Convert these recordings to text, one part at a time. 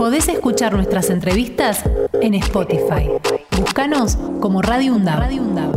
Podés escuchar nuestras entrevistas en Spotify. Búscanos como Radio UNDAB. Radio UNDAB.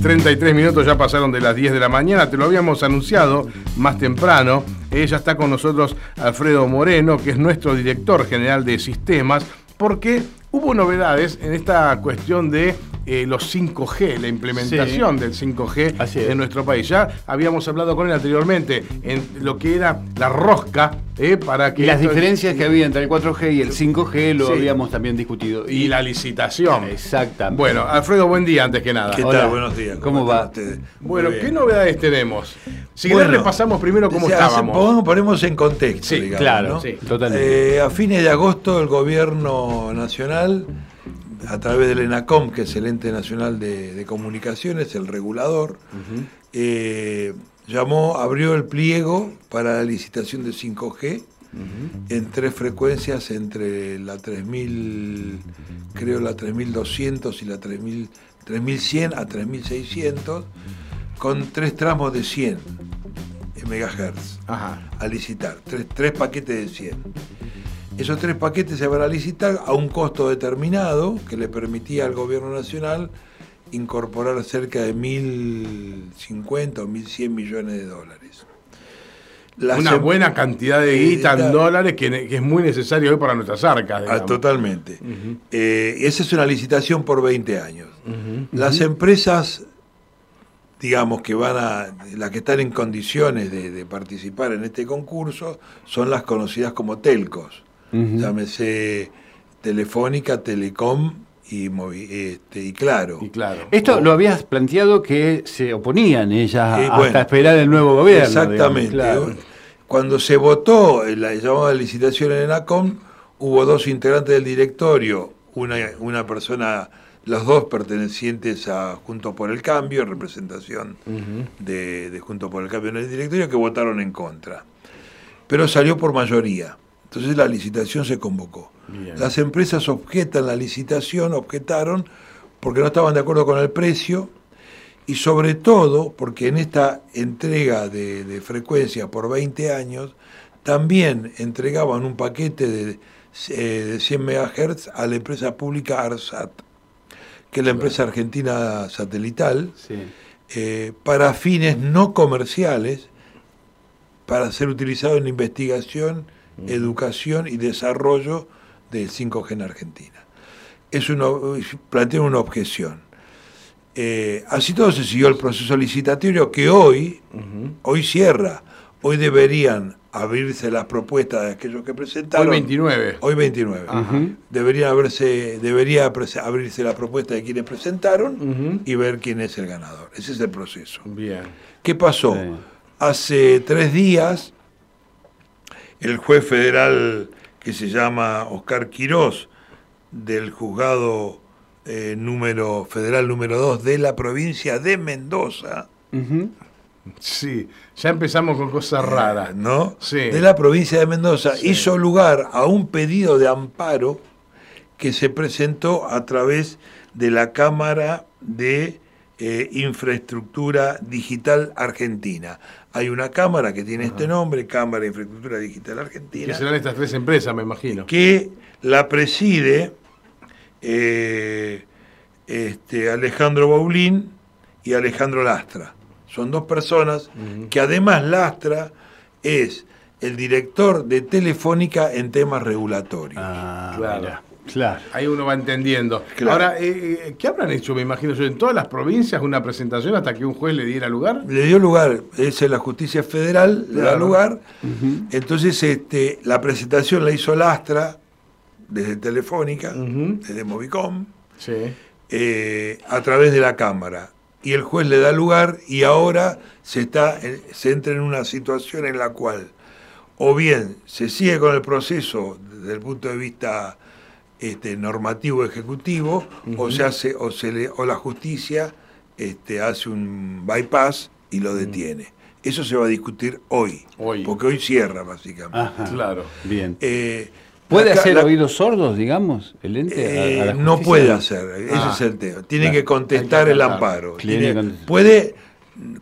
...33 minutos ya pasaron de las 10 de la mañana... ...te lo habíamos anunciado más temprano... ...ella está con nosotros Alfredo Moreno... ...que es nuestro director general de sistemas... ...porque hubo novedades en esta cuestión de eh, los 5G, la implementación del 5G en nuestro país. Ya habíamos hablado con él anteriormente en lo que era la rosca eh, para que... Y las diferencias que había entre el 4G y el 5G lo habíamos también discutido. Y, la licitación. Exactamente. Bueno, Alfredo, buen día antes que nada. ¿Qué tal? Buenos días. ¿Cómo, va? Bueno, ¿qué novedades tenemos? Si bueno, repasamos primero cómo estábamos. Ponemos en contexto, sí, Claro, sí, totalmente. Eh, a fines de agosto el gobierno nacional a través del ENACOM, que es el ente nacional de, comunicaciones, el regulador, eh, llamó, abrió el pliego para la licitación de 5G en tres frecuencias entre la 3000, creo la 3200 y la 3000, 3100 a 3600, con tres tramos de 100 megahertz a licitar, tres, tres paquetes de 100. Esos tres paquetes se van a licitar a un costo determinado que le permitía al gobierno nacional incorporar cerca de 1.050 o 1.100 millones de dólares. Una buena cantidad de guita en dólares que, es muy necesario hoy para nuestras arcas. Ah, totalmente. Eh, esa es una licitación por 20 años. Las empresas, digamos, que van a, las que están en condiciones de participar en este concurso, son las conocidas como telcos llámese Telefónica, Telecom y, este, y claro. Y claro. Esto lo habías planteado que se oponían ellas eh, hasta esperar el nuevo gobierno. Exactamente. Cuando se votó la llamada licitación en ENACOM, hubo dos integrantes del directorio, una, una persona, los dos pertenecientes a Junto por el Cambio, representación de, de Junto por el Cambio en el directorio, que votaron en contra. Pero salió por mayoría. Entonces la licitación se convocó. Las empresas objetan la licitación, objetaron porque no estaban de acuerdo con el precio y sobre todo porque en esta entrega de, frecuencia por 20 años también entregaban un paquete de, 100 eh, MHz a la empresa pública ARSAT, que es la empresa argentina satelital, eh, para fines no comerciales, para ser utilizado en investigación educación y desarrollo del 5G en Argentina. Es uno, plantea una objeción. Eh, así todo se siguió el proceso licitatorio que hoy, hoy cierra. Hoy deberían abrirse las propuestas de aquellos que presentaron. Hoy 29. Hoy 29. Deberían haberse, debería abrirse la propuesta de quienes presentaron y ver quién es el ganador. Ese es el proceso. Bien. ¿Qué pasó? Hace tres días el juez federal que se llama Oscar Quirós, del juzgado eh, número federal número 2 de la provincia de Mendoza. Sí, ya empezamos con cosas raras. ¿No? Sí. De la provincia de Mendoza hizo lugar a un pedido de amparo que se presentó a través de la Cámara de eh, Infraestructura Digital Argentina. Hay una cámara que tiene este nombre, Cámara de Infraestructura Digital Argentina. Que serán estas tres empresas, me imagino. Que la preside eh, este, Alejandro Baulín y Alejandro Lastra. Son dos personas que además Lastra es el director de Telefónica en temas regulatorios. Ah, claro. Claro. Ahí uno va entendiendo. Ahora, eh, eh, ¿qué habrán hecho, me imagino yo, en todas las provincias una presentación hasta que un juez le diera lugar? Le dio lugar, es la justicia federal, le da lugar. Entonces, este, la presentación la hizo Lastra, desde Telefónica, desde Movicom, eh, a través de la Cámara. Y el juez le da lugar y ahora se, está, se entra en una situación en la cual o bien se sigue con el proceso desde el punto de vista este, normativo ejecutivo o se hace o se le, o la justicia este, hace un bypass y lo detiene. Eso se va a discutir hoy, hoy. porque hoy cierra básicamente. claro, bien. Eh, ¿Puede hacer oídos sordos, digamos, el ente? Eh, no puede hacer, ese es el tema. Tiene que contestar el amparo. puede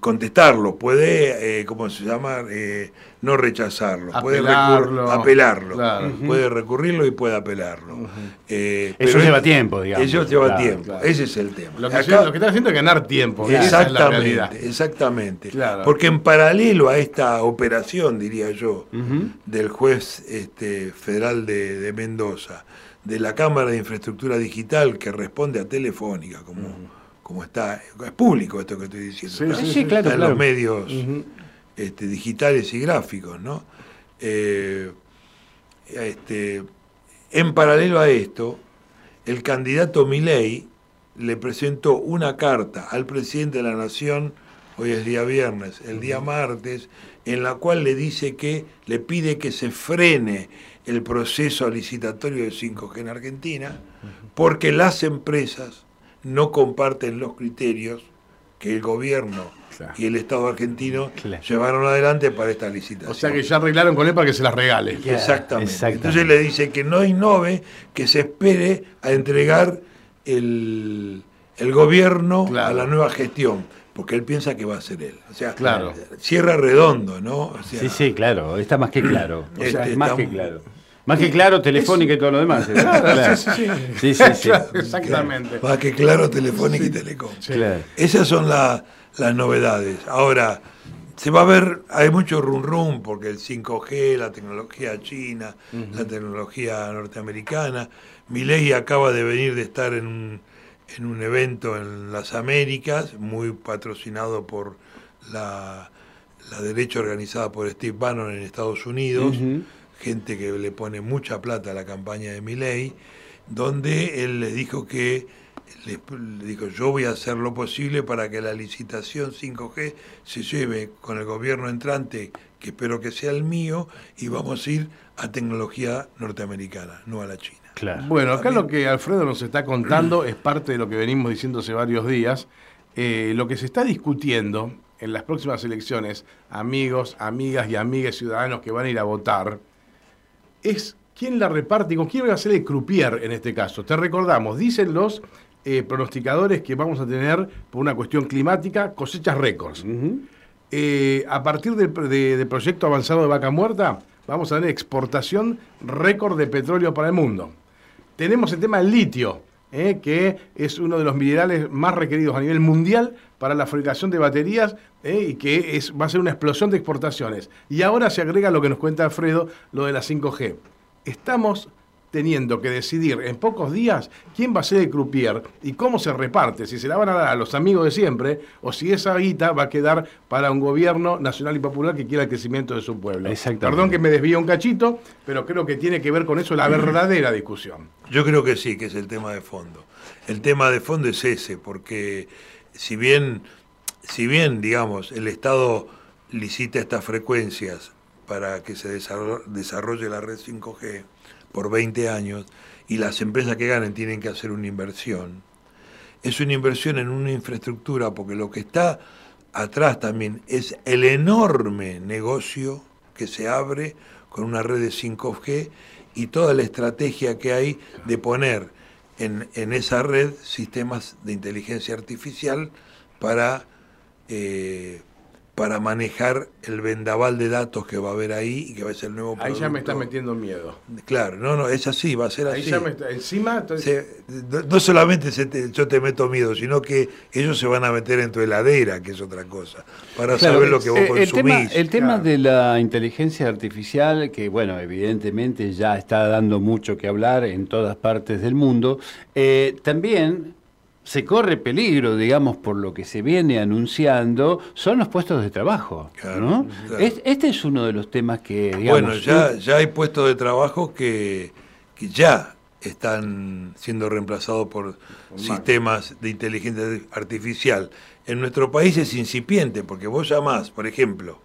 contestarlo, puede, eh, ¿cómo se llama? Eh, no rechazarlo, puede apelarlo, puede recurrirlo y puede apelarlo. Eh, eso lleva tiempo, digamos. Eso lleva tiempo, ese es el tema. Lo que, está haciendo es ganar tiempo. Exactamente, exactamente. Porque en paralelo a esta operación, diría yo, del juez este, federal de, Mendoza, de la Cámara de Infraestructura Digital que responde a Telefónica, como como está, es público esto que estoy diciendo. Sí, sí, claro, en los medios este, digitales y gráficos, ¿no? Eh, este, en paralelo a esto, el candidato Milei le presentó una carta al presidente de la Nación, hoy es día viernes, el día martes, en la cual le dice que le pide que se frene el proceso licitatorio de 5G en Argentina, porque las empresas no comparten los criterios que el gobierno y el Estado argentino llevaron adelante para esta licitación. O sea que ya arreglaron con él para que se las regale. Exactamente. Entonces le dice que no innove, que se espere a entregar el, gobierno a la nueva gestión porque él piensa que va a ser él. O sea, claro. cierra redondo, ¿no? sí, sí, claro, está más que claro. O sea, este, más que claro. Más que claro, Telefónica y todo lo demás. Claro, Sí, sí, sí. exactamente. Más que claro, Telefónica y Telecom. Esas son las novedades. Ahora, se va a ver, hay mucho rum rum, porque el 5G, la tecnología china, la tecnología norteamericana. ley acaba de venir de estar en un, en un evento en las Américas, muy patrocinado por la, la derecha organizada por Steve Bannon en Estados Unidos gente que le pone mucha plata a la campaña de Milei, donde él les dijo que le, dijo yo voy a hacer lo posible para que la licitación 5G se lleve con el gobierno entrante, que espero que sea el mío, y vamos a ir a tecnología norteamericana, no a la China. Bueno, acá lo que Alfredo nos está contando es parte de lo que venimos diciendo hace varios días. Eh, lo que se está discutiendo en las próximas elecciones, amigos, amigas y amigas ciudadanos que van a ir a votar, es quién la reparte y con quién va a ser el croupier en este caso. Te recordamos, dicen los eh, pronosticadores que vamos a tener, por una cuestión climática, cosechas récords. Eh, a partir del proyecto avanzado de Vaca Muerta, vamos a tener exportación récord de petróleo para el mundo. Tenemos el tema del litio, eh, que es uno de los minerales más requeridos a nivel mundial para la fabricación de baterías ¿eh? y que es, va a ser una explosión de exportaciones. Y ahora se agrega lo que nos cuenta Alfredo, lo de la 5G. Estamos teniendo que decidir en pocos días quién va a ser el croupier y cómo se reparte, si se la van a dar a los amigos de siempre o si esa guita va a quedar para un gobierno nacional y popular que quiera el crecimiento de su pueblo. Perdón que me desvíe un cachito, pero creo que tiene que ver con eso la verdadera discusión. Yo creo que sí, que es el tema de fondo. El tema de fondo es ese, porque si bien si bien, digamos, el Estado licita estas frecuencias para que se desarrolle la red 5G por 20 años y las empresas que ganen tienen que hacer una inversión, es una inversión en una infraestructura porque lo que está atrás también es el enorme negocio que se abre con una red de 5G y toda la estrategia que hay de poner en, en esa red sistemas de inteligencia artificial para eh, para manejar el vendaval de datos que va a haber ahí y que va a ser el nuevo producto. Ahí ya me está metiendo miedo. Claro, no, no, es así, va a ser así. Ahí ya me está, encima... no, solamente yo te meto miedo, sino que ellos se van a meter en tu heladera, que es otra cosa, para saber lo que vos consumís. El tema, el tema de la inteligencia artificial, que bueno, evidentemente ya está dando mucho que hablar en todas partes del mundo, eh, también se corre peligro, digamos, por lo que se viene anunciando, son los puestos de trabajo. ¿no? este es uno de los temas que, digamos... Bueno, ya, ya hay puestos de trabajo que, que ya están siendo reemplazados por sistemas de inteligencia artificial. En nuestro país es incipiente, porque vos llamás, por ejemplo,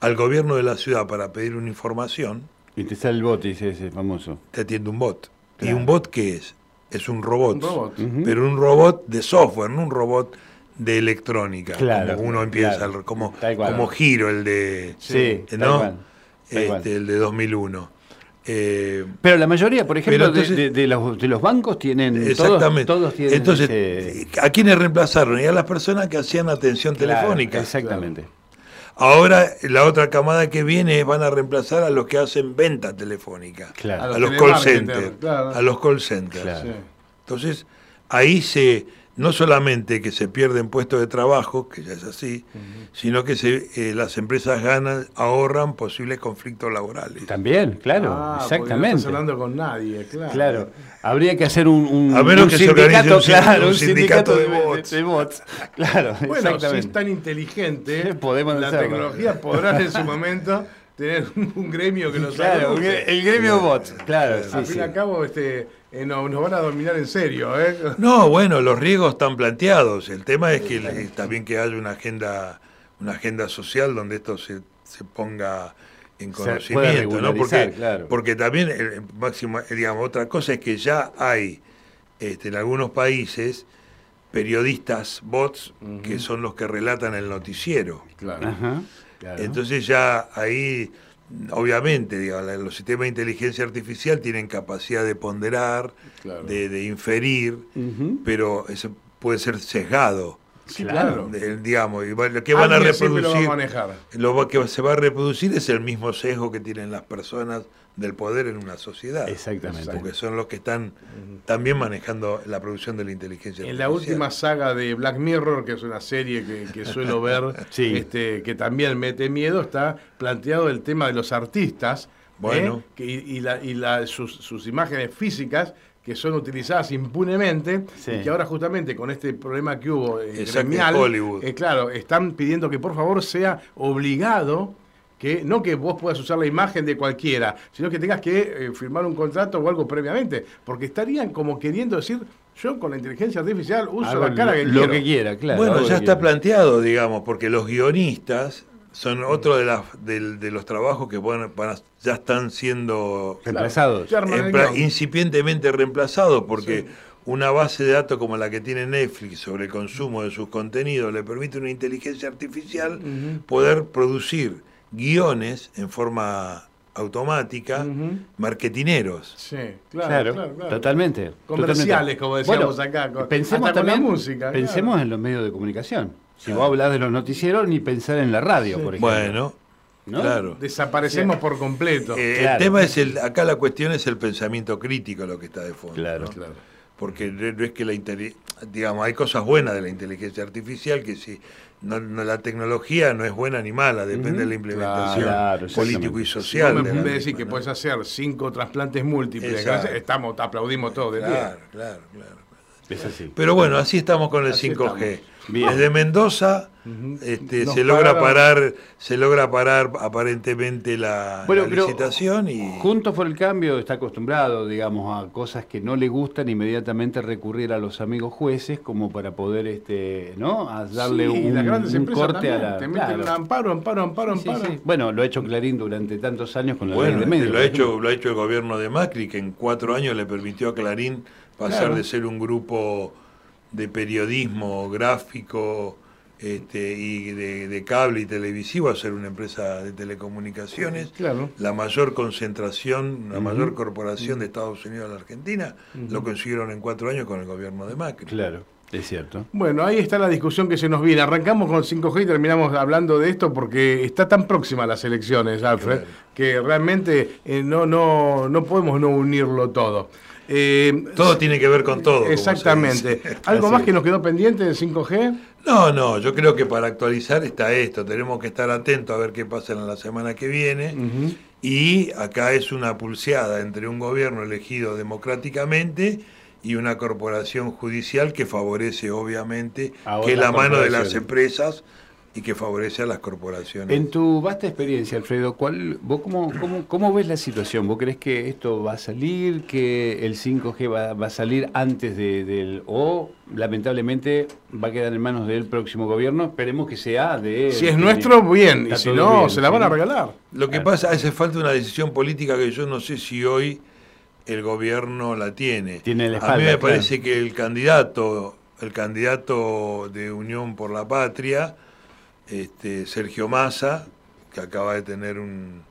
al gobierno de la ciudad para pedir una información... Y te sale el bot, dice ese famoso. Te atiende un bot. ¿Y un bot qué es? Es un robot, pero un robot de software, no un robot de electrónica, como uno empieza, como, como giro el de, sí, ¿no? Este, el de 2001. Eh, Pero la mayoría, por ejemplo, entonces- de, de- de los, de los bancos tienen. todos- exactamente. Todos, tienen. Entonces, ese- ¿a quiénes reemplazaron? Y a las personas que hacían atención Claro, telefónica. Exactamente. Ahora, la otra camada que viene van a reemplazar a los que hacen venta telefónica. Claro. A A los los call centers. claro. A los call centers. Claro. Entonces, ahí se, no solamente que se pierden puestos de trabajo, que ya es así, sino que se, eh, las empresas ganan, ahorran posibles conflictos laborales. También, claro, Ah, exactamente. No estás hablando con nadie, claro. Claro, habría que hacer un, un, A menos un que se organice un sin- claro, un sindicato de de, bots. de bots. Claro, Bueno, si es tan inteligente, Podemos la hacerlo. tecnología podrá en su momento tener un, gremio que nos Claro, el gremio bots, claro, Al sí, fin sí. y al cabo, este, eh, no- nos van a dominar en serio, ¿eh? No, bueno, los riesgos están planteados. El tema es que le- también que haya una agenda, una agenda social donde esto se, se ponga en conocimiento, ¿no? Porque, claro. porque también el máximo, eh, digamos, otra cosa es que ya hay este, en algunos países periodistas bots que son los que relatan el noticiero. Claro. Ajá, claro. Entonces ya ahí, obviamente, digamos, los sistemas de inteligencia artificial tienen capacidad de ponderar, Claro. de, de inferir, pero eso puede ser sesgado. Sí, Claro. claro. digamos, y lo que van a lo reproducir, manejar. lo que se va a reproducir es el mismo sesgo que tienen las personas del poder en una sociedad. Exactamente. Porque son los que están también manejando la producción de la inteligencia En la artificial. última saga de Black Mirror, que es una serie que, que suelo ver, Sí. este, que también mete miedo, está planteado el tema de los artistas Bueno. ¿eh? que- y, y la- y la- sus, sus imágenes físicas que son utilizadas impunemente Sí. y que ahora justamente con este problema que hubo eh, Exacto, gremial, en Hollywood. eh, claro, están pidiendo que por favor sea obligado que no que vos puedas usar la imagen de cualquiera, sino que tengas que eh, firmar un contrato o algo previamente, porque estarían como queriendo decir, yo con la inteligencia artificial uso la cara que lo, quiero. que quiera, claro. bueno, ya está quiera. planteado, digamos, porque los guionistas son otro de, las, del- de los trabajos que van, van a- ya están siendo Reemplazados. Empla- incipientemente reemplazados porque Sí. una base de datos como la que tiene Netflix sobre el consumo de sus contenidos le permite a una inteligencia artificial poder producir guiones en forma automática, marketineros. Sí, claro, Claro, claro, claro. totalmente. Comerciales, totalmente. como decíamos Bueno, acá, con- pensemos hasta con la también, música, Pensemos claro. en los medios de comunicación. Si vos hablas de los noticieros, ni pensar en la radio, Sí. por ejemplo. Bueno, ¿no? claro. Desaparecemos por completo. Eh, Claro. El tema es el, acá la cuestión es el pensamiento crítico lo que está de fondo. Claro. ¿no? Claro. Porque no no es que la digamos, hay cosas buenas de la inteligencia artificial que si no, no- la tecnología no es buena ni mala, depende de la implementación Claro, político y Si social. vos me de misma, que ¿no? puedes hacer cinco trasplantes múltiples, estamos, aplaudimos todo de pie. Claro, claro, claro. Es así. Pero bueno, así estamos con el Así 5G. estamos. Bien. Desde Mendoza este, se logra pararon- parar, se logra parar aparentemente la, Bueno, la licitación y Juntos por el Cambio está acostumbrado, digamos, a cosas que no le gustan, inmediatamente recurrir a los amigos jueces como para poder, este, ¿no? A darle Sí, un, las corte a la. Te meten claro. amparo, amparo, amparo, Sí, amparo. sí. Bueno, lo ha hecho Clarín durante tantos años con la ley Bueno, de medios. lo ha, hecho, lo ha hecho el gobierno de Macri, que en cuatro años le permitió a Clarín pasar Claro. de ser un grupo de periodismo gráfico este, y de, de cable y televisivo a ser una empresa de telecomunicaciones. Claro. La mayor concentración, la mayor corporación de Estados Unidos a la Argentina, lo consiguieron en cuatro años con el gobierno de Macri. Claro, es cierto. Bueno, ahí está la discusión que se nos viene. Arrancamos con 5G y terminamos hablando de esto porque está tan próxima a las elecciones, Alfred, Claro. que realmente eh, no, no, no podemos no unirlo todo. Eh, Todo tiene que ver con todo. Exactamente. ¿Algo más que nos quedó pendiente de 5G? No, no, yo creo que para actualizar está esto. Tenemos que estar atentos a ver qué pasa en la semana que viene. Y acá es una pulseada entre un gobierno elegido democráticamente y una corporación judicial que favorece, obviamente, que la mano de las empresas y que favorece a las corporaciones. En tu vasta experiencia, Alfredo, ¿cuál, ¿vos cómo, cómo, cómo ves la situación? ¿Vos crees que esto va a salir, que el 5G va, va a salir antes de- del... o lamentablemente va a quedar en manos del próximo gobierno? Esperemos que sea de... Si es nuestro, bien. Y si no, bien, se la sí. van a regalar. Lo que pasa, hace falta una decisión política que yo no sé si hoy el gobierno la tiene. Tiene la A espalda, mí me claro. parece que el candidato, el candidato de Unión por la Patria, este, Sergio Massa, que acaba de tener un,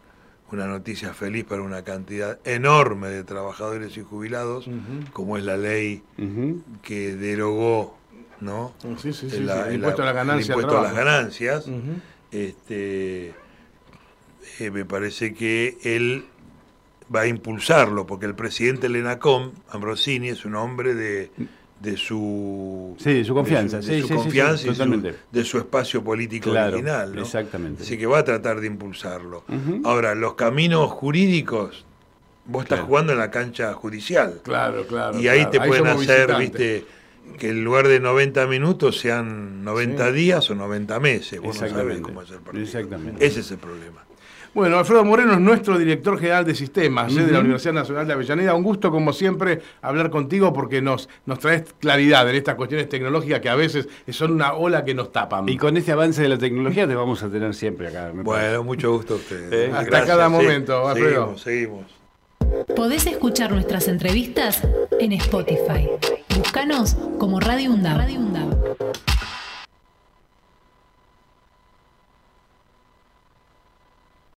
una noticia feliz para una cantidad enorme de trabajadores y jubilados, como es la ley que derogó ¿no? Sí, sí, sí, el, sí, el impuesto a la ganancia el al impuesto a las ganancias. Este, eh, me parece que él va a impulsarlo, porque el presidente del ENACOM, Ambrosini, es un hombre de, de su Sí, de su confianza, de su, de sí, sí, confianza y su- de su espacio político Claro, original. ¿no? exactamente. Así que va a tratar de impulsarlo. Ahora, los caminos jurídicos, vos estás jugando en la cancha judicial. Claro, claro. Y ahí claro. te pueden hacer, visitantes. viste, que en lugar de 90 minutos sean 90 Sí. días o 90 meses. Vos no sabés cómo es el partido. Exactamente. Ese es el problema. Bueno, Alfredo Moreno es nuestro director general de sistemas ¿eh? de la. Universidad Nacional de Avellaneda. Un gusto, como siempre, hablar contigo porque nos, nos traes claridad en estas cuestiones tecnológicas que a veces son una ola que nos tapan. Y con este avance de la tecnología te vamos a tener siempre acá. parece. Bueno, mucho gusto a ustedes. Eh, hasta cada momento, Alfredo. Seguimos, seguimos. Podés escuchar nuestras entrevistas en Spotify. Búscanos como Radio UNDAV. Radio UNDAV.